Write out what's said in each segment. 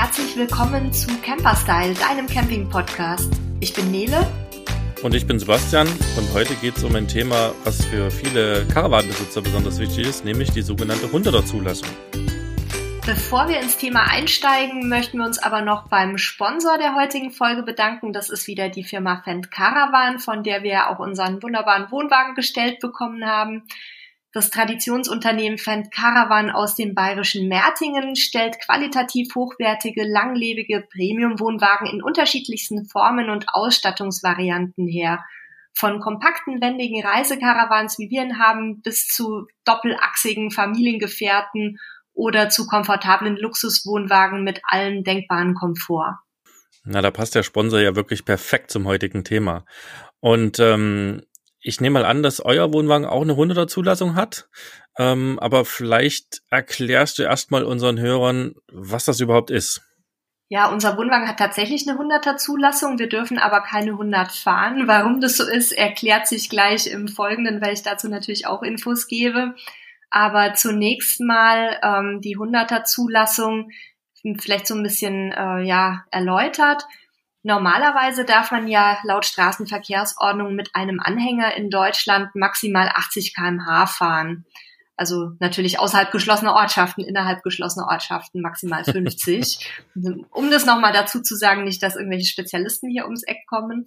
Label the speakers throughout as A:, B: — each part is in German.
A: herzlich willkommen zu Camperstyle, deinem Camping-Podcast. Ich bin Nele.
B: Und ich bin Sebastian und heute geht es um ein Thema, was für viele Caravanbesitzer besonders wichtig ist, nämlich die sogenannte 100er Zulassung.
A: Bevor wir ins Thema einsteigen, möchten wir uns aber noch beim Sponsor der heutigen Folge bedanken. Das ist wieder die Firma Fendt Caravan, von der wir auch unseren wunderbaren Wohnwagen gestellt bekommen haben. Das Traditionsunternehmen Fendt Caravan aus dem bayerischen Mertingen stellt qualitativ hochwertige, langlebige Premium-Wohnwagen in unterschiedlichsten Formen und Ausstattungsvarianten her. Von kompakten, wendigen Reisekaravans, wie wir ihn haben, bis zu doppelachsigen Familiengefährten oder zu komfortablen Luxuswohnwagen mit allem denkbaren Komfort.
B: Na, da passt der Sponsor ja wirklich perfekt zum heutigen Thema. Und ähm, ich nehme mal an, dass euer Wohnwagen auch eine 100er Zulassung hat. Ähm, aber vielleicht erklärst du erstmal unseren Hörern, was das überhaupt ist.
A: Ja, unser Wohnwagen hat tatsächlich eine 100er Zulassung. Wir dürfen aber keine 100 fahren. Warum das so ist, erklärt sich gleich im Folgenden, weil ich dazu natürlich auch Infos gebe. Aber zunächst mal ähm, die 100er Zulassung vielleicht so ein bisschen äh, ja erläutert. Normalerweise darf man ja laut Straßenverkehrsordnung mit einem Anhänger in Deutschland maximal 80 km/h fahren. Also natürlich außerhalb geschlossener Ortschaften, innerhalb geschlossener Ortschaften maximal 50. um das nochmal dazu zu sagen, nicht, dass irgendwelche Spezialisten hier ums Eck kommen.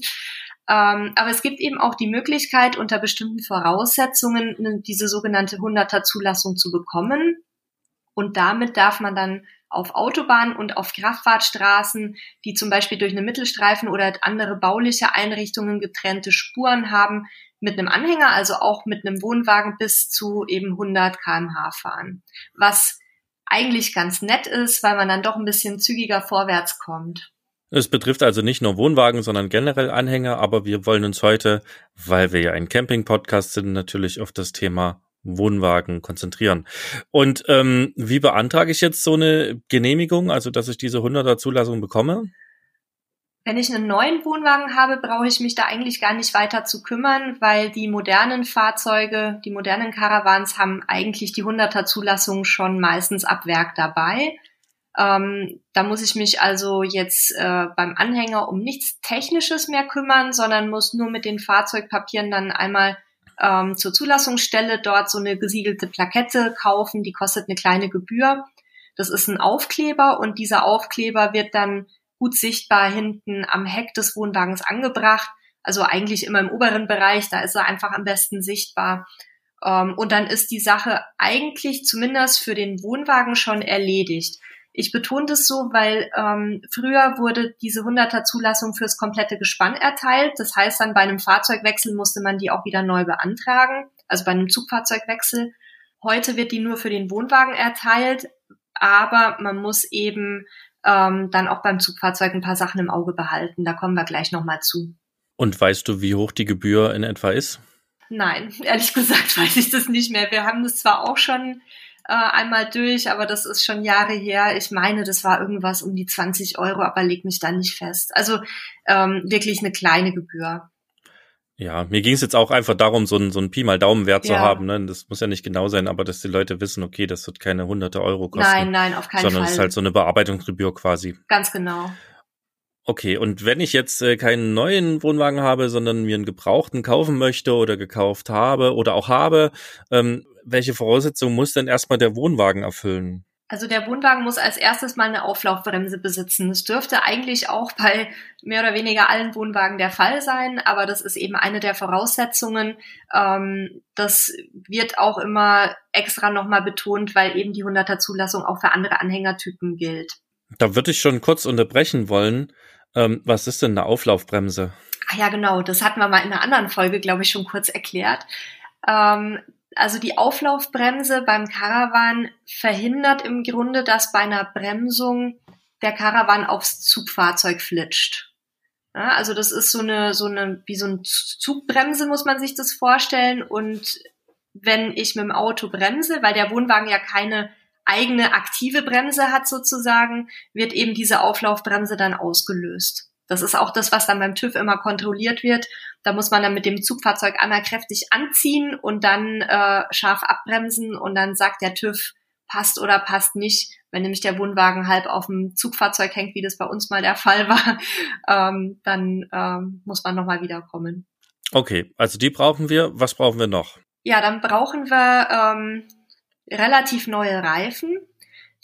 A: Ähm, aber es gibt eben auch die Möglichkeit, unter bestimmten Voraussetzungen diese sogenannte 100er Zulassung zu bekommen. Und damit darf man dann auf Autobahnen und auf Kraftfahrtstraßen, die zum Beispiel durch eine Mittelstreifen oder andere bauliche Einrichtungen getrennte Spuren haben, mit einem Anhänger, also auch mit einem Wohnwagen bis zu eben 100 kmh fahren. Was eigentlich ganz nett ist, weil man dann doch ein bisschen zügiger vorwärts kommt.
B: Es betrifft also nicht nur Wohnwagen, sondern generell Anhänger, aber wir wollen uns heute, weil wir ja ein Camping-Podcast sind, natürlich auf das Thema Wohnwagen konzentrieren. Und ähm, wie beantrage ich jetzt so eine Genehmigung, also dass ich diese 100er Zulassung bekomme?
A: Wenn ich einen neuen Wohnwagen habe, brauche ich mich da eigentlich gar nicht weiter zu kümmern, weil die modernen Fahrzeuge, die modernen Caravans haben eigentlich die 100er Zulassung schon meistens ab Werk dabei. Ähm, da muss ich mich also jetzt äh, beim Anhänger um nichts Technisches mehr kümmern, sondern muss nur mit den Fahrzeugpapieren dann einmal ähm, zur Zulassungsstelle dort so eine gesiegelte Plakette kaufen, die kostet eine kleine Gebühr. Das ist ein Aufkleber und dieser Aufkleber wird dann gut sichtbar hinten am Heck des Wohnwagens angebracht. Also eigentlich immer im oberen Bereich, da ist er einfach am besten sichtbar. Ähm, und dann ist die Sache eigentlich zumindest für den Wohnwagen schon erledigt. Ich betone das so, weil ähm, früher wurde diese 100er Zulassung fürs komplette Gespann erteilt. Das heißt dann bei einem Fahrzeugwechsel musste man die auch wieder neu beantragen, also bei einem Zugfahrzeugwechsel. Heute wird die nur für den Wohnwagen erteilt, aber man muss eben ähm, dann auch beim Zugfahrzeug ein paar Sachen im Auge behalten. Da kommen wir gleich nochmal zu.
B: Und weißt du, wie hoch die Gebühr in etwa ist?
A: Nein, ehrlich gesagt weiß ich das nicht mehr. Wir haben das zwar auch schon äh, einmal durch, aber das ist schon Jahre her. Ich meine, das war irgendwas um die 20 Euro, aber leg mich da nicht fest. Also ähm, wirklich eine kleine Gebühr.
B: Ja, mir ging es jetzt auch einfach darum, so ein, so Pi mal Daumenwert ja. zu haben. Ne? Das muss ja nicht genau sein, aber dass die Leute wissen, okay, das wird keine hunderte Euro kosten.
A: Nein, nein, auf keinen
B: sondern
A: Fall.
B: Sondern es ist halt so eine Bearbeitungsgebühr quasi.
A: Ganz genau.
B: Okay, und wenn ich jetzt äh, keinen neuen Wohnwagen habe, sondern mir einen gebrauchten kaufen möchte oder gekauft habe oder auch habe, ähm, welche Voraussetzungen muss denn erstmal der Wohnwagen erfüllen?
A: Also der Wohnwagen muss als erstes mal eine Auflaufbremse besitzen. Das dürfte eigentlich auch bei mehr oder weniger allen Wohnwagen der Fall sein, aber das ist eben eine der Voraussetzungen. Ähm, das wird auch immer extra nochmal betont, weil eben die 100er Zulassung auch für andere Anhängertypen gilt.
B: Da würde ich schon kurz unterbrechen wollen. Ähm, was ist denn eine Auflaufbremse?
A: Ah ja, genau. Das hatten wir mal in einer anderen Folge, glaube ich, schon kurz erklärt. Ähm, also die Auflaufbremse beim Caravan verhindert im Grunde, dass bei einer Bremsung der Caravan aufs Zugfahrzeug flitscht. Ja, also das ist so eine, so eine, wie so eine Zugbremse muss man sich das vorstellen. Und wenn ich mit dem Auto bremse, weil der Wohnwagen ja keine eigene aktive Bremse hat sozusagen, wird eben diese Auflaufbremse dann ausgelöst. Das ist auch das, was dann beim TÜV immer kontrolliert wird. Da muss man dann mit dem Zugfahrzeug einmal kräftig anziehen und dann äh, scharf abbremsen und dann sagt der TÜV, passt oder passt nicht. Wenn nämlich der Wohnwagen halb auf dem Zugfahrzeug hängt, wie das bei uns mal der Fall war, ähm, dann ähm, muss man nochmal wiederkommen.
B: Okay, also die brauchen wir. Was brauchen wir noch?
A: Ja, dann brauchen wir ähm, relativ neue Reifen.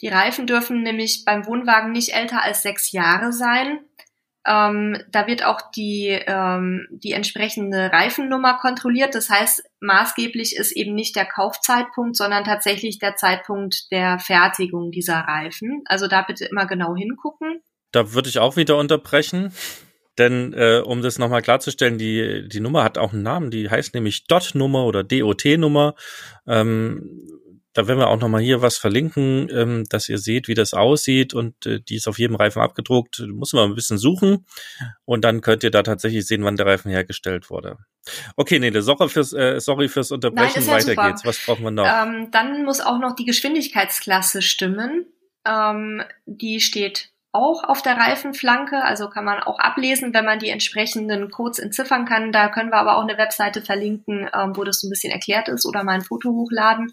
A: Die Reifen dürfen nämlich beim Wohnwagen nicht älter als sechs Jahre sein. Ähm, da wird auch die, ähm, die entsprechende Reifennummer kontrolliert. Das heißt, maßgeblich ist eben nicht der Kaufzeitpunkt, sondern tatsächlich der Zeitpunkt der Fertigung dieser Reifen. Also da bitte immer genau hingucken.
B: Da würde ich auch wieder unterbrechen. Denn äh, um das nochmal klarzustellen, die, die Nummer hat auch einen Namen, die heißt nämlich DOT-Nummer oder DOT-Nummer. Ähm, da werden wir auch nochmal hier was verlinken, ähm, dass ihr seht, wie das aussieht und äh, die ist auf jedem Reifen abgedruckt. Muss man ein bisschen suchen und dann könnt ihr da tatsächlich sehen, wann der Reifen hergestellt wurde. Okay, Nele, sorry fürs, äh, sorry fürs Unterbrechen. Nein, ja Weiter super. geht's. Was brauchen wir noch?
A: Ähm, dann muss auch noch die Geschwindigkeitsklasse stimmen. Ähm, die steht auch auf der Reifenflanke, also kann man auch ablesen, wenn man die entsprechenden Codes entziffern kann. Da können wir aber auch eine Webseite verlinken, ähm, wo das so ein bisschen erklärt ist oder mal ein Foto hochladen.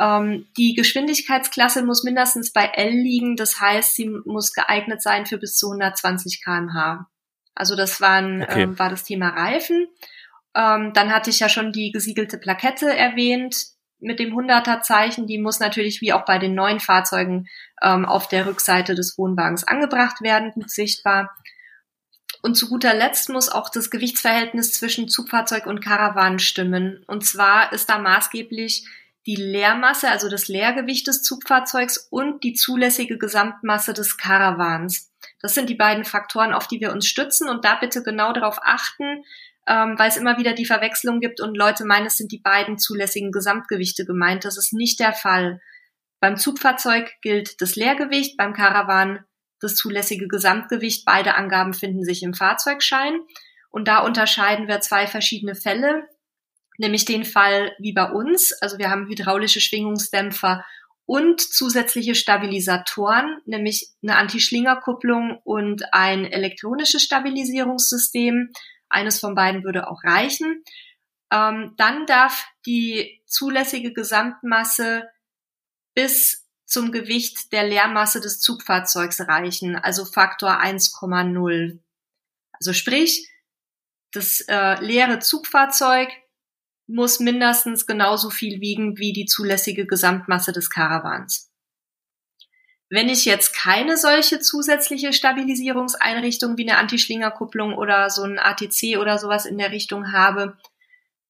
A: Ähm, die Geschwindigkeitsklasse muss mindestens bei L liegen, das heißt, sie muss geeignet sein für bis zu 120 kmh. Also das waren, okay. ähm, war das Thema Reifen. Ähm, dann hatte ich ja schon die gesiegelte Plakette erwähnt mit dem 100er Zeichen. Die muss natürlich wie auch bei den neuen Fahrzeugen ähm, auf der Rückseite des Wohnwagens angebracht werden, gut sichtbar. Und zu guter Letzt muss auch das Gewichtsverhältnis zwischen Zugfahrzeug und Karawan stimmen. Und zwar ist da maßgeblich die Leermasse, also das Leergewicht des Zugfahrzeugs und die zulässige Gesamtmasse des Karawans. Das sind die beiden Faktoren, auf die wir uns stützen und da bitte genau darauf achten, ähm, weil es immer wieder die Verwechslung gibt und Leute meinen, es sind die beiden zulässigen Gesamtgewichte gemeint. Das ist nicht der Fall. Beim Zugfahrzeug gilt das Leergewicht, beim Karawan das zulässige Gesamtgewicht. Beide Angaben finden sich im Fahrzeugschein. Und da unterscheiden wir zwei verschiedene Fälle nämlich den Fall wie bei uns. Also wir haben hydraulische Schwingungsdämpfer und zusätzliche Stabilisatoren, nämlich eine Anti-Schlinger-Kupplung und ein elektronisches Stabilisierungssystem. Eines von beiden würde auch reichen. Ähm, dann darf die zulässige Gesamtmasse bis zum Gewicht der Leermasse des Zugfahrzeugs reichen, also Faktor 1,0. Also sprich, das äh, leere Zugfahrzeug muss mindestens genauso viel wiegen wie die zulässige Gesamtmasse des Karawans. Wenn ich jetzt keine solche zusätzliche Stabilisierungseinrichtung wie eine Antischlingerkupplung oder so ein ATC oder sowas in der Richtung habe,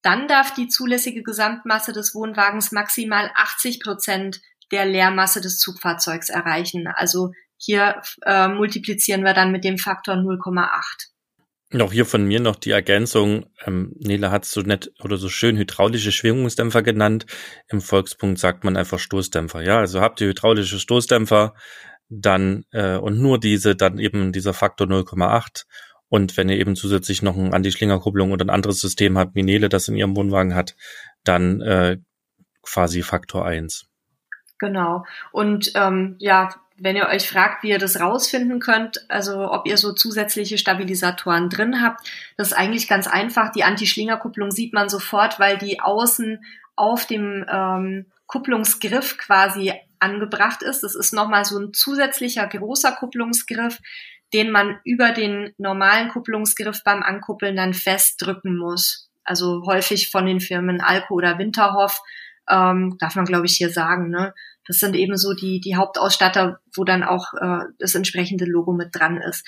A: dann darf die zulässige Gesamtmasse des Wohnwagens maximal 80 Prozent der Leermasse des Zugfahrzeugs erreichen. Also hier äh, multiplizieren wir dann mit dem Faktor 0,8.
B: Noch hier von mir noch die Ergänzung. Ähm, Nele hat so nett oder so schön hydraulische Schwingungsdämpfer genannt. Im Volkspunkt sagt man einfach Stoßdämpfer. Ja, also habt ihr hydraulische Stoßdämpfer, dann äh, und nur diese, dann eben dieser Faktor 0,8. Und wenn ihr eben zusätzlich noch ein Anti-Schlingerkupplung oder ein anderes System habt, wie Nele das in ihrem Wohnwagen hat, dann äh, quasi Faktor 1.
A: Genau. Und ähm, ja, wenn ihr euch fragt, wie ihr das rausfinden könnt, also ob ihr so zusätzliche Stabilisatoren drin habt, das ist eigentlich ganz einfach. Die Anti-Schlingerkupplung sieht man sofort, weil die außen auf dem ähm, Kupplungsgriff quasi angebracht ist. Das ist nochmal so ein zusätzlicher großer Kupplungsgriff, den man über den normalen Kupplungsgriff beim Ankuppeln dann festdrücken muss. Also häufig von den Firmen Alco oder Winterhoff, ähm, darf man glaube ich hier sagen, ne? Das sind eben so die, die Hauptausstatter, wo dann auch äh, das entsprechende Logo mit dran ist.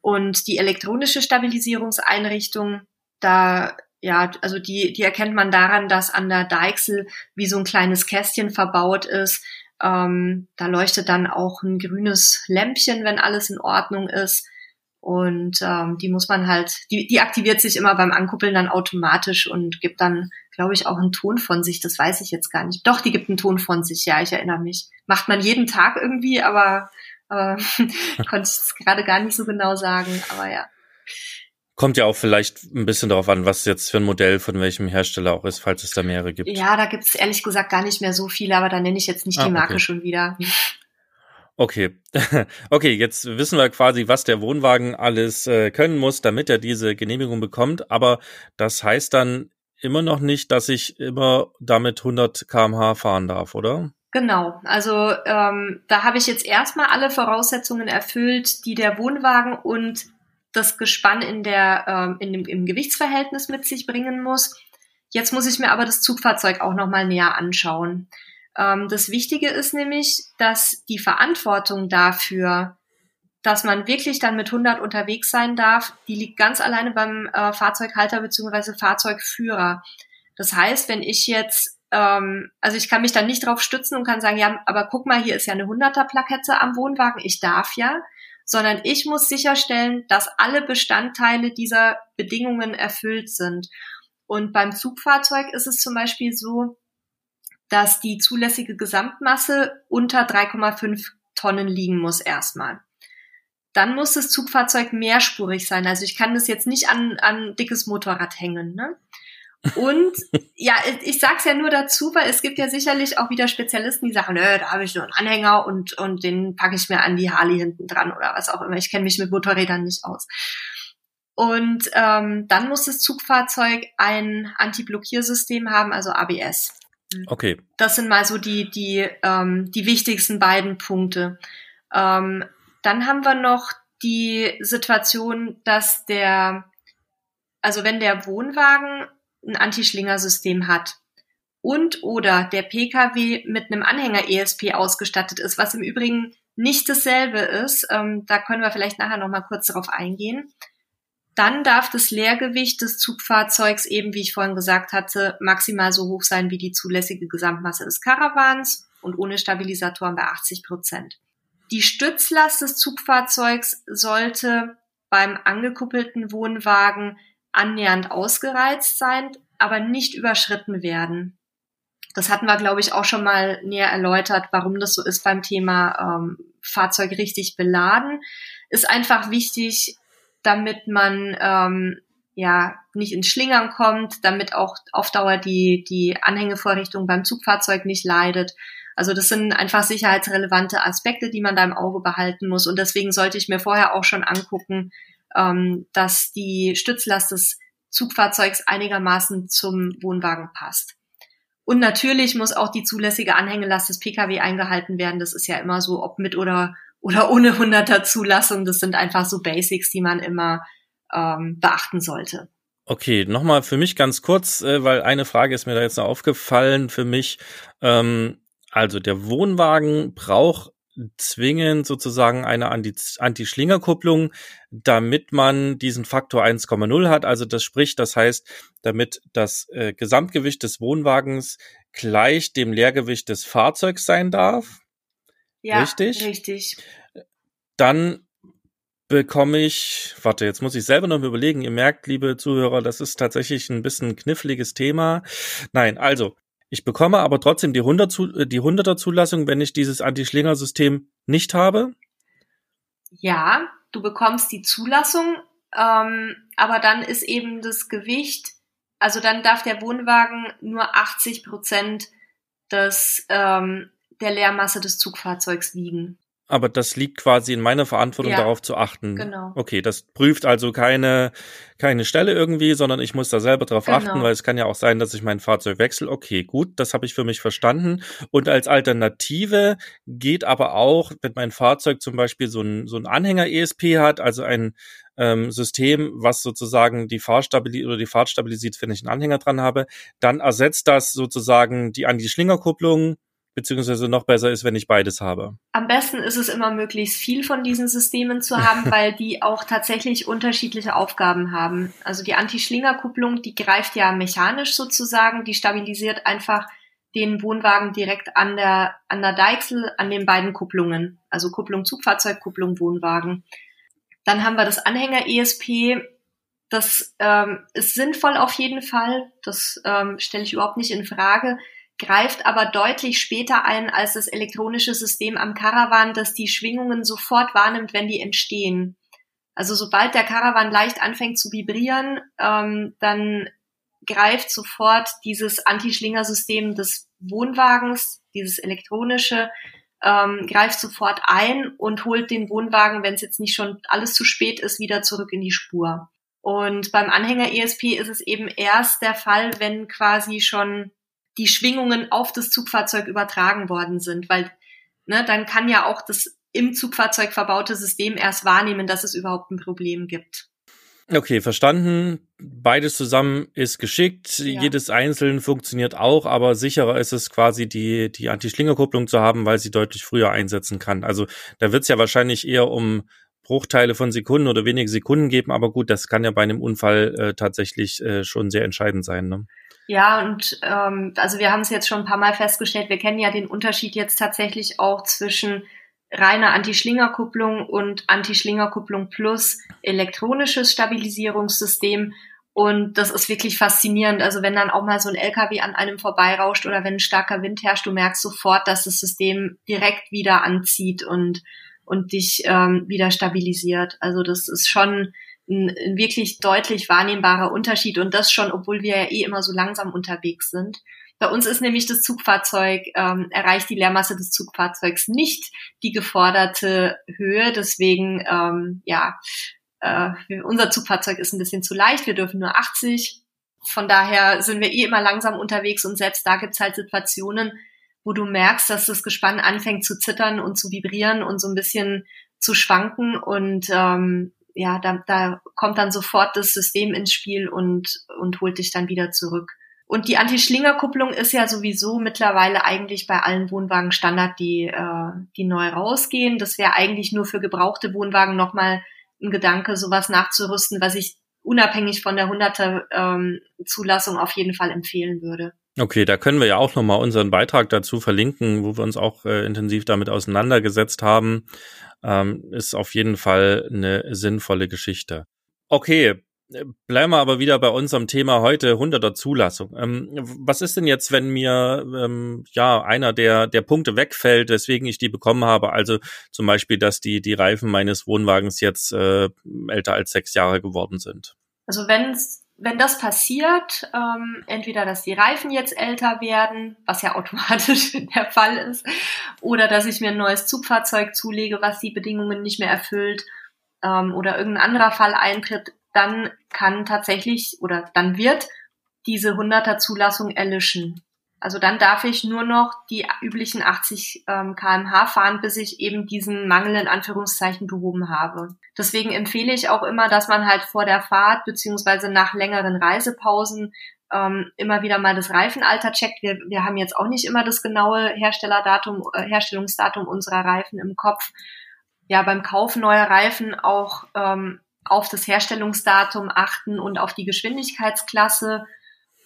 A: Und die elektronische Stabilisierungseinrichtung, da ja, also die, die erkennt man daran, dass an der Deichsel wie so ein kleines Kästchen verbaut ist. Ähm, da leuchtet dann auch ein grünes Lämpchen, wenn alles in Ordnung ist. Und ähm, die muss man halt, die, die aktiviert sich immer beim Ankuppeln dann automatisch und gibt dann glaube ich, auch einen Ton von sich. Das weiß ich jetzt gar nicht. Doch, die gibt einen Ton von sich. Ja, ich erinnere mich. Macht man jeden Tag irgendwie, aber äh, konnte ich es gerade gar nicht so genau sagen. Aber ja.
B: Kommt ja auch vielleicht ein bisschen darauf an, was jetzt für ein Modell von welchem Hersteller auch ist, falls es da mehrere gibt.
A: Ja, da gibt es ehrlich gesagt gar nicht mehr so viele, aber da nenne ich jetzt nicht ah, die Marke okay. schon wieder.
B: Okay, okay, jetzt wissen wir quasi, was der Wohnwagen alles äh, können muss, damit er diese Genehmigung bekommt. Aber das heißt dann immer noch nicht, dass ich immer damit 100 kmh fahren darf, oder?
A: Genau, also ähm, da habe ich jetzt erstmal alle Voraussetzungen erfüllt, die der Wohnwagen und das Gespann in der, ähm, in dem, im Gewichtsverhältnis mit sich bringen muss. Jetzt muss ich mir aber das Zugfahrzeug auch nochmal näher anschauen. Ähm, das Wichtige ist nämlich, dass die Verantwortung dafür, dass man wirklich dann mit 100 unterwegs sein darf, die liegt ganz alleine beim äh, Fahrzeughalter beziehungsweise Fahrzeugführer. Das heißt, wenn ich jetzt ähm, also ich kann mich dann nicht drauf stützen und kann sagen, ja, aber guck mal, hier ist ja eine 100er Plakette am Wohnwagen, ich darf ja, sondern ich muss sicherstellen, dass alle Bestandteile dieser Bedingungen erfüllt sind. Und beim Zugfahrzeug ist es zum Beispiel so, dass die zulässige Gesamtmasse unter 3,5 Tonnen liegen muss erstmal. Dann muss das Zugfahrzeug mehrspurig sein. Also ich kann das jetzt nicht an, an dickes Motorrad hängen. Ne? Und ja, ich sag's ja nur dazu, weil es gibt ja sicherlich auch wieder Spezialisten, die sagen, nö, da habe ich nur einen Anhänger und, und den packe ich mir an die Harley hinten dran oder was auch immer. Ich kenne mich mit Motorrädern nicht aus. Und ähm, dann muss das Zugfahrzeug ein Anti-Blockiersystem haben, also ABS.
B: Okay.
A: Das sind mal so die, die, ähm, die wichtigsten beiden Punkte. Ähm, dann haben wir noch die Situation, dass der, also wenn der Wohnwagen ein Anti-Schlinger-System hat und oder der Pkw mit einem Anhänger-ESP ausgestattet ist, was im Übrigen nicht dasselbe ist, ähm, da können wir vielleicht nachher noch mal kurz darauf eingehen, dann darf das Leergewicht des Zugfahrzeugs eben, wie ich vorhin gesagt hatte, maximal so hoch sein wie die zulässige Gesamtmasse des Karawans und ohne Stabilisatoren bei 80 Prozent. Die Stützlast des Zugfahrzeugs sollte beim angekuppelten Wohnwagen annähernd ausgereizt sein, aber nicht überschritten werden. Das hatten wir, glaube ich, auch schon mal näher erläutert, warum das so ist beim Thema ähm, Fahrzeug richtig beladen. Ist einfach wichtig, damit man ähm, ja nicht ins Schlingern kommt, damit auch auf Dauer die, die Anhängevorrichtung beim Zugfahrzeug nicht leidet. Also das sind einfach sicherheitsrelevante Aspekte, die man da im Auge behalten muss. Und deswegen sollte ich mir vorher auch schon angucken, ähm, dass die Stützlast des Zugfahrzeugs einigermaßen zum Wohnwagen passt. Und natürlich muss auch die zulässige Anhängelast des Pkw eingehalten werden. Das ist ja immer so, ob mit oder, oder ohne 100er Zulassung. Das sind einfach so Basics, die man immer ähm, beachten sollte.
B: Okay, nochmal für mich ganz kurz, äh, weil eine Frage ist mir da jetzt noch aufgefallen für mich. Ähm, also der Wohnwagen braucht zwingend sozusagen eine Anti-Schlingerkupplung, damit man diesen Faktor 1,0 hat. Also das spricht, das heißt, damit das äh, Gesamtgewicht des Wohnwagens gleich dem Leergewicht des Fahrzeugs sein darf.
A: Ja, richtig. Richtig.
B: Dann bekomme ich, warte, jetzt muss ich selber noch überlegen. Ihr merkt, liebe Zuhörer, das ist tatsächlich ein bisschen kniffliges Thema. Nein, also ich bekomme aber trotzdem die, 100 zu, äh, die 100er Zulassung, wenn ich dieses Anti-Schlinger-System nicht habe?
A: Ja, du bekommst die Zulassung, ähm, aber dann ist eben das Gewicht, also dann darf der Wohnwagen nur 80 Prozent des, ähm, der Leermasse des Zugfahrzeugs wiegen.
B: Aber das liegt quasi in meiner Verantwortung, ja, darauf zu achten. Genau. Okay, das prüft also keine, keine Stelle irgendwie, sondern ich muss da selber drauf genau. achten, weil es kann ja auch sein, dass ich mein Fahrzeug wechsle. Okay, gut, das habe ich für mich verstanden. Und als Alternative geht aber auch, wenn mein Fahrzeug zum Beispiel so ein, so ein Anhänger-ESP hat, also ein ähm, System, was sozusagen die Fahrstabilität oder die Fahrt stabilisiert, wenn ich einen Anhänger dran habe, dann ersetzt das sozusagen die Anti-Schlingerkupplung beziehungsweise noch besser ist, wenn ich beides habe?
A: Am besten ist es immer möglichst viel von diesen Systemen zu haben, weil die auch tatsächlich unterschiedliche Aufgaben haben. Also die Anti-Schlinger-Kupplung, die greift ja mechanisch sozusagen, die stabilisiert einfach den Wohnwagen direkt an der, an der Deichsel, an den beiden Kupplungen. Also Kupplung Zugfahrzeug, Kupplung Wohnwagen. Dann haben wir das Anhänger ESP. Das ähm, ist sinnvoll auf jeden Fall. Das ähm, stelle ich überhaupt nicht in Frage greift aber deutlich später ein als das elektronische System am Caravan, das die Schwingungen sofort wahrnimmt, wenn die entstehen. Also sobald der Caravan leicht anfängt zu vibrieren, ähm, dann greift sofort dieses Anti-Schlinger-System des Wohnwagens, dieses elektronische, ähm, greift sofort ein und holt den Wohnwagen, wenn es jetzt nicht schon alles zu spät ist, wieder zurück in die Spur. Und beim Anhänger ESP ist es eben erst der Fall, wenn quasi schon die Schwingungen auf das Zugfahrzeug übertragen worden sind, weil ne, dann kann ja auch das im Zugfahrzeug verbaute System erst wahrnehmen, dass es überhaupt ein Problem gibt.
B: Okay, verstanden. Beides zusammen ist geschickt. Ja. Jedes einzeln funktioniert auch, aber sicherer ist es quasi, die, die Anti-Schlingerkupplung zu haben, weil sie deutlich früher einsetzen kann. Also da wird es ja wahrscheinlich eher um Bruchteile von Sekunden oder wenige Sekunden geben, aber gut, das kann ja bei einem Unfall äh, tatsächlich äh, schon sehr entscheidend sein. Ne?
A: Ja, und ähm, also wir haben es jetzt schon ein paar Mal festgestellt, wir kennen ja den Unterschied jetzt tatsächlich auch zwischen reine Anti-Schlingerkupplung und Anti-Schlingerkupplung plus elektronisches Stabilisierungssystem. Und das ist wirklich faszinierend. Also wenn dann auch mal so ein LKW an einem vorbeirauscht oder wenn ein starker Wind herrscht, du merkst sofort, dass das System direkt wieder anzieht und, und dich ähm, wieder stabilisiert. Also das ist schon ein, ein wirklich deutlich wahrnehmbarer Unterschied und das schon, obwohl wir ja eh immer so langsam unterwegs sind. Bei uns ist nämlich das Zugfahrzeug, ähm, erreicht die Leermasse des Zugfahrzeugs nicht die geforderte Höhe. Deswegen, ähm, ja, äh, unser Zugfahrzeug ist ein bisschen zu leicht. Wir dürfen nur 80. Von daher sind wir eh immer langsam unterwegs und selbst da gibt's halt Situationen, wo du merkst, dass das Gespann anfängt zu zittern und zu vibrieren und so ein bisschen zu schwanken und ähm, ja, da, da kommt dann sofort das System ins Spiel und, und holt dich dann wieder zurück. Und die Anti-Schlinger-Kupplung ist ja sowieso mittlerweile eigentlich bei allen Wohnwagen Standard, die, äh, die neu rausgehen. Das wäre eigentlich nur für gebrauchte Wohnwagen nochmal ein Gedanke, sowas nachzurüsten, was ich unabhängig von der 100er ähm, Zulassung auf jeden Fall empfehlen würde.
B: Okay, da können wir ja auch nochmal unseren Beitrag dazu verlinken, wo wir uns auch äh, intensiv damit auseinandergesetzt haben. Ähm, ist auf jeden Fall eine sinnvolle Geschichte. Okay, Bleiben wir aber wieder bei unserem Thema heute, 100er Zulassung. Ähm, was ist denn jetzt, wenn mir ähm, ja einer der der Punkte wegfällt, weswegen ich die bekommen habe? Also zum Beispiel, dass die die Reifen meines Wohnwagens jetzt äh, älter als sechs Jahre geworden sind.
A: Also wenn wenn das passiert, ähm, entweder dass die Reifen jetzt älter werden, was ja automatisch der Fall ist, oder dass ich mir ein neues Zugfahrzeug zulege, was die Bedingungen nicht mehr erfüllt, ähm, oder irgendein anderer Fall eintritt, dann kann tatsächlich oder dann wird diese 100er Zulassung erlischen. Also dann darf ich nur noch die üblichen 80 ähm, kmh fahren, bis ich eben diesen Mangel in Anführungszeichen behoben habe. Deswegen empfehle ich auch immer, dass man halt vor der Fahrt beziehungsweise nach längeren Reisepausen ähm, immer wieder mal das Reifenalter checkt. Wir, wir haben jetzt auch nicht immer das genaue Herstellerdatum, äh, Herstellungsdatum unserer Reifen im Kopf. Ja, beim Kauf neuer Reifen auch ähm, auf das Herstellungsdatum achten und auf die Geschwindigkeitsklasse.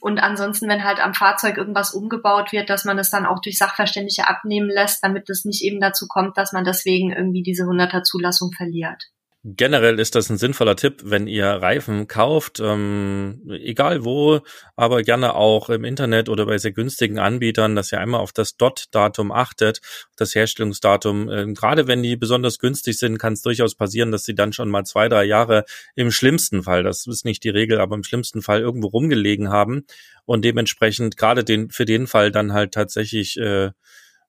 A: Und ansonsten, wenn halt am Fahrzeug irgendwas umgebaut wird, dass man es dann auch durch Sachverständige abnehmen lässt, damit es nicht eben dazu kommt, dass man deswegen irgendwie diese 100er Zulassung verliert.
B: Generell ist das ein sinnvoller Tipp, wenn ihr Reifen kauft, ähm, egal wo, aber gerne auch im Internet oder bei sehr günstigen Anbietern, dass ihr einmal auf das Dot-Datum achtet, das Herstellungsdatum. Ähm, gerade wenn die besonders günstig sind, kann es durchaus passieren, dass sie dann schon mal zwei, drei Jahre im schlimmsten Fall, das ist nicht die Regel, aber im schlimmsten Fall irgendwo rumgelegen haben und dementsprechend gerade den für den Fall dann halt tatsächlich äh,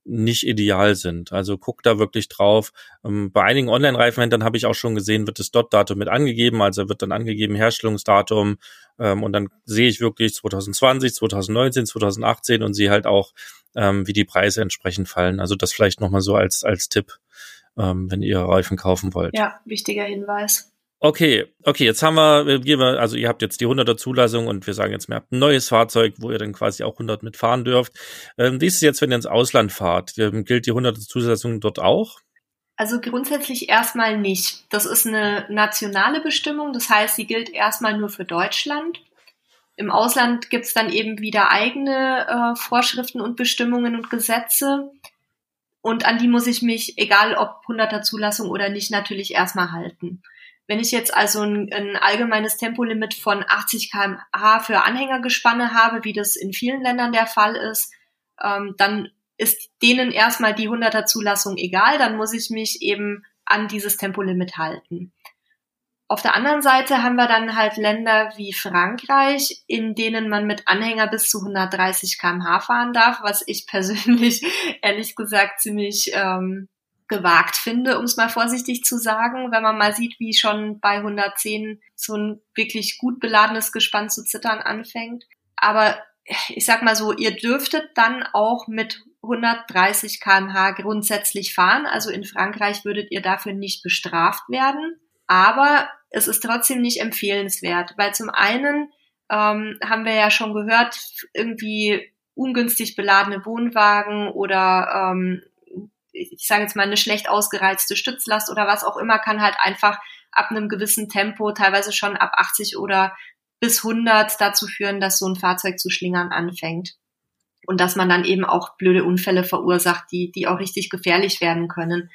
B: nicht ideal sind. Also guck da wirklich drauf. Ähm, bei einigen Online-Reifenhändlern habe ich auch schon gesehen, wird das Dot-Datum mit angegeben, also wird dann angegeben Herstellungsdatum ähm, und dann sehe ich wirklich 2020, 2019, 2018 und sehe halt auch, ähm, wie die Preise entsprechend fallen. Also das vielleicht nochmal so als, als Tipp, wenn ihr Reifen kaufen wollt.
A: Ja, wichtiger Hinweis.
B: Okay, okay, jetzt haben wir, also ihr habt jetzt die 100er Zulassung und wir sagen jetzt, ihr habt ein neues Fahrzeug, wo ihr dann quasi auch 100 mitfahren dürft. Ähm, wie ist es jetzt, wenn ihr ins Ausland fahrt? Ähm, gilt die 100er Zulassung dort auch?
A: Also grundsätzlich erstmal nicht. Das ist eine nationale Bestimmung, das heißt, sie gilt erstmal nur für Deutschland. Im Ausland gibt's dann eben wieder eigene äh, Vorschriften und Bestimmungen und Gesetze. Und an die muss ich mich, egal ob 100er Zulassung oder nicht, natürlich erstmal halten. Wenn ich jetzt also ein, ein allgemeines Tempolimit von 80 km/h für Anhängergespanne habe, wie das in vielen Ländern der Fall ist, ähm, dann ist denen erstmal die 100er Zulassung egal, dann muss ich mich eben an dieses Tempolimit halten. Auf der anderen Seite haben wir dann halt Länder wie Frankreich, in denen man mit Anhänger bis zu 130 kmh fahren darf, was ich persönlich ehrlich gesagt ziemlich ähm, gewagt finde, um es mal vorsichtig zu sagen, wenn man mal sieht, wie schon bei 110 so ein wirklich gut beladenes Gespann zu zittern anfängt. Aber ich sag mal so, ihr dürftet dann auch mit 130 kmh grundsätzlich fahren. Also in Frankreich würdet ihr dafür nicht bestraft werden. Aber es ist trotzdem nicht empfehlenswert, weil zum einen ähm, haben wir ja schon gehört, irgendwie ungünstig beladene Wohnwagen oder ähm, ich sage jetzt mal eine schlecht ausgereizte Stützlast oder was auch immer kann halt einfach ab einem gewissen Tempo, teilweise schon ab 80 oder bis 100 dazu führen, dass so ein Fahrzeug zu schlingern anfängt. Und dass man dann eben auch blöde Unfälle verursacht, die, die auch richtig gefährlich werden können.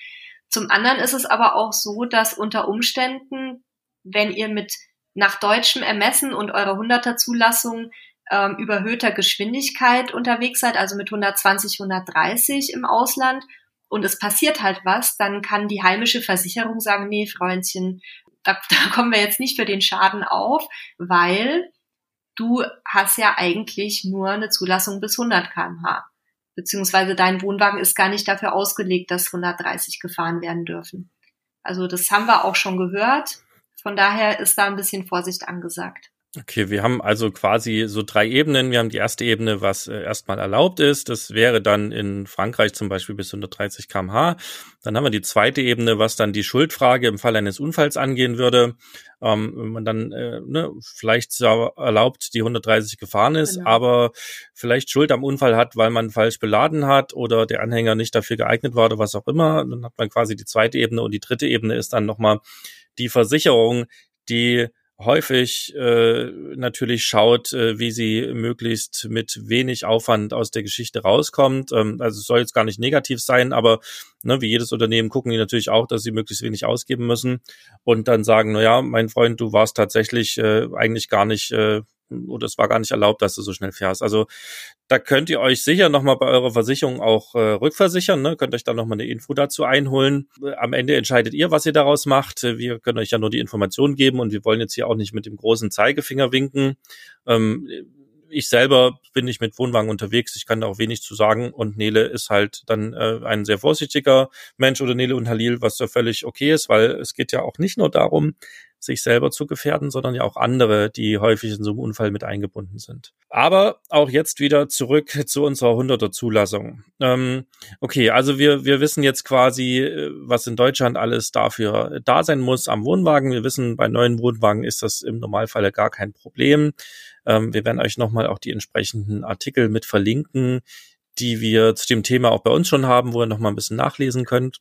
A: Zum anderen ist es aber auch so, dass unter Umständen, wenn ihr mit nach deutschem Ermessen und eurer 100er Zulassung ähm, überhöhter Geschwindigkeit unterwegs seid, also mit 120, 130 im Ausland und es passiert halt was, dann kann die heimische Versicherung sagen, nee, Freundchen, da, da kommen wir jetzt nicht für den Schaden auf, weil du hast ja eigentlich nur eine Zulassung bis 100 kmh. Beziehungsweise dein Wohnwagen ist gar nicht dafür ausgelegt, dass 130 gefahren werden dürfen. Also das haben wir auch schon gehört. Von daher ist da ein bisschen Vorsicht angesagt.
B: Okay, wir haben also quasi so drei Ebenen. Wir haben die erste Ebene, was äh, erstmal erlaubt ist. Das wäre dann in Frankreich zum Beispiel bis 130 kmh. Dann haben wir die zweite Ebene, was dann die Schuldfrage im Fall eines Unfalls angehen würde. Ähm, wenn man dann äh, ne, vielleicht erlaubt, die 130 gefahren ist, genau. aber vielleicht Schuld am Unfall hat, weil man falsch beladen hat oder der Anhänger nicht dafür geeignet war oder was auch immer. Dann hat man quasi die zweite Ebene und die dritte Ebene ist dann nochmal die Versicherung, die häufig äh, natürlich schaut, äh, wie sie möglichst mit wenig Aufwand aus der Geschichte rauskommt. Ähm, also es soll jetzt gar nicht negativ sein, aber ne, wie jedes Unternehmen gucken die natürlich auch, dass sie möglichst wenig ausgeben müssen und dann sagen, na ja, mein Freund, du warst tatsächlich äh, eigentlich gar nicht äh, oder es war gar nicht erlaubt, dass du so schnell fährst. Also da könnt ihr euch sicher nochmal bei eurer Versicherung auch äh, rückversichern, ne? könnt euch dann nochmal eine Info dazu einholen. Am Ende entscheidet ihr, was ihr daraus macht. Wir können euch ja nur die Informationen geben und wir wollen jetzt hier auch nicht mit dem großen Zeigefinger winken. Ähm, ich selber bin nicht mit Wohnwagen unterwegs, ich kann da auch wenig zu sagen und Nele ist halt dann äh, ein sehr vorsichtiger Mensch oder Nele und Halil, was ja völlig okay ist, weil es geht ja auch nicht nur darum, sich selber zu gefährden, sondern ja auch andere, die häufig in so einem Unfall mit eingebunden sind. Aber auch jetzt wieder zurück zu unserer 100er Zulassung. Ähm, okay, also wir, wir wissen jetzt quasi, äh, was in Deutschland alles dafür da sein muss am Wohnwagen. Wir wissen, bei neuen Wohnwagen ist das im Normalfall gar kein Problem. Ähm, wir werden euch nochmal auch die entsprechenden Artikel mit verlinken, die wir zu dem Thema auch bei uns schon haben, wo ihr nochmal ein bisschen nachlesen könnt.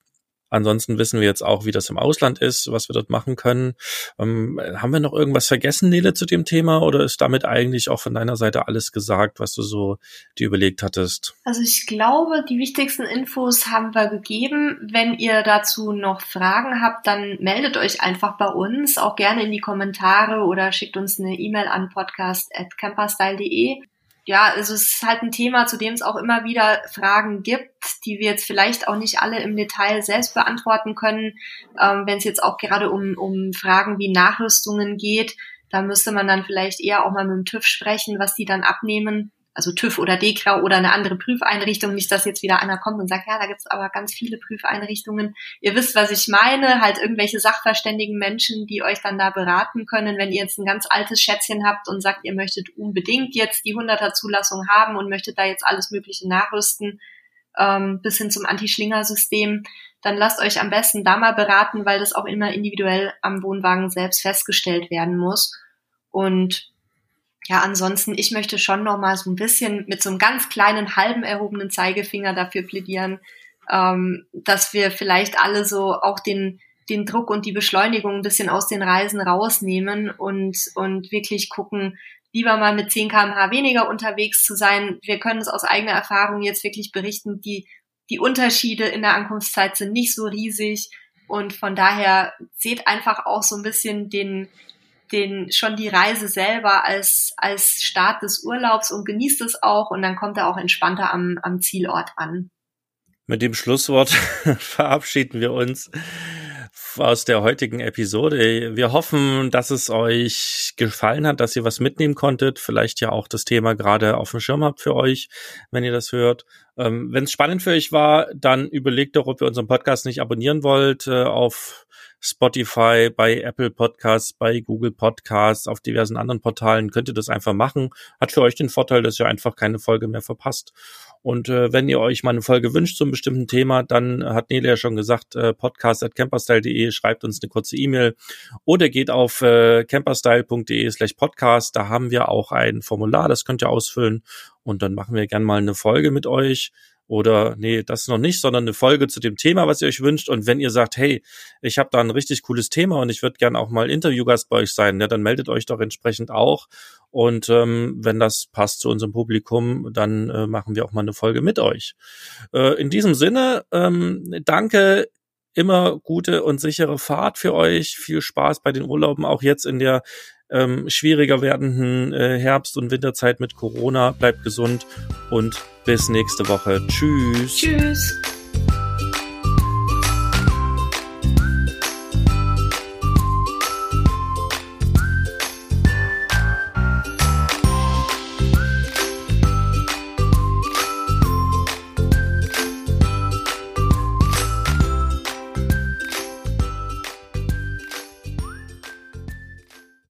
B: Ansonsten wissen wir jetzt auch, wie das im Ausland ist, was wir dort machen können. Ähm, haben wir noch irgendwas vergessen, Nele, zu dem Thema? Oder ist damit eigentlich auch von deiner Seite alles gesagt, was du so dir überlegt hattest?
A: Also ich glaube, die wichtigsten Infos haben wir gegeben. Wenn ihr dazu noch Fragen habt, dann meldet euch einfach bei uns, auch gerne in die Kommentare oder schickt uns eine E-Mail an podcast.camperstyle.de ja, also es ist halt ein Thema, zu dem es auch immer wieder Fragen gibt, die wir jetzt vielleicht auch nicht alle im Detail selbst beantworten können. Ähm, Wenn es jetzt auch gerade um, um Fragen wie Nachrüstungen geht, da müsste man dann vielleicht eher auch mal mit dem TÜV sprechen, was die dann abnehmen also TÜV oder DEKRA oder eine andere Prüfeinrichtung, nicht, dass jetzt wieder einer kommt und sagt, ja, da gibt's aber ganz viele Prüfeinrichtungen. Ihr wisst, was ich meine, halt irgendwelche sachverständigen Menschen, die euch dann da beraten können, wenn ihr jetzt ein ganz altes Schätzchen habt und sagt, ihr möchtet unbedingt jetzt die 100er Zulassung haben und möchtet da jetzt alles Mögliche nachrüsten, ähm, bis hin zum Anti-Schlinger-System, dann lasst euch am besten da mal beraten, weil das auch immer individuell am Wohnwagen selbst festgestellt werden muss. Und ja, ansonsten, ich möchte schon noch mal so ein bisschen mit so einem ganz kleinen halben erhobenen Zeigefinger dafür plädieren, ähm, dass wir vielleicht alle so auch den den Druck und die Beschleunigung ein bisschen aus den Reisen rausnehmen und und wirklich gucken, lieber mal mit 10 kmh weniger unterwegs zu sein. Wir können es aus eigener Erfahrung jetzt wirklich berichten, die die Unterschiede in der Ankunftszeit sind nicht so riesig und von daher seht einfach auch so ein bisschen den den schon die Reise selber als als Start des Urlaubs und genießt es auch und dann kommt er auch entspannter am, am Zielort an.
B: Mit dem Schlusswort verabschieden wir uns aus der heutigen Episode. Wir hoffen, dass es euch gefallen hat, dass ihr was mitnehmen konntet. Vielleicht ja auch das Thema gerade auf dem Schirm habt für euch, wenn ihr das hört. Ähm, wenn es spannend für euch war, dann überlegt doch, ob ihr unseren Podcast nicht abonnieren wollt äh, auf Spotify, bei Apple Podcasts, bei Google Podcasts, auf diversen anderen Portalen könnt ihr das einfach machen. Hat für euch den Vorteil, dass ihr einfach keine Folge mehr verpasst. Und äh, wenn ihr euch mal eine Folge wünscht zum bestimmten Thema, dann hat Nele ja schon gesagt, äh, podcast.camperstyle.de, schreibt uns eine kurze E-Mail oder geht auf äh, camperstyle.de slash podcast. Da haben wir auch ein Formular, das könnt ihr ausfüllen und dann machen wir gern mal eine Folge mit euch oder nee, das noch nicht, sondern eine Folge zu dem Thema, was ihr euch wünscht. Und wenn ihr sagt, hey, ich habe da ein richtig cooles Thema und ich würde gern auch mal Interviewgast bei euch sein, ja, dann meldet euch doch entsprechend auch. Und ähm, wenn das passt zu unserem Publikum, dann äh, machen wir auch mal eine Folge mit euch. Äh, in diesem Sinne, ähm, danke immer gute und sichere Fahrt für euch. Viel Spaß bei den Urlauben, auch jetzt in der ähm, schwieriger werdenden äh, Herbst- und Winterzeit mit Corona. Bleibt gesund und bis nächste Woche. Tschüss.
A: Tschüss.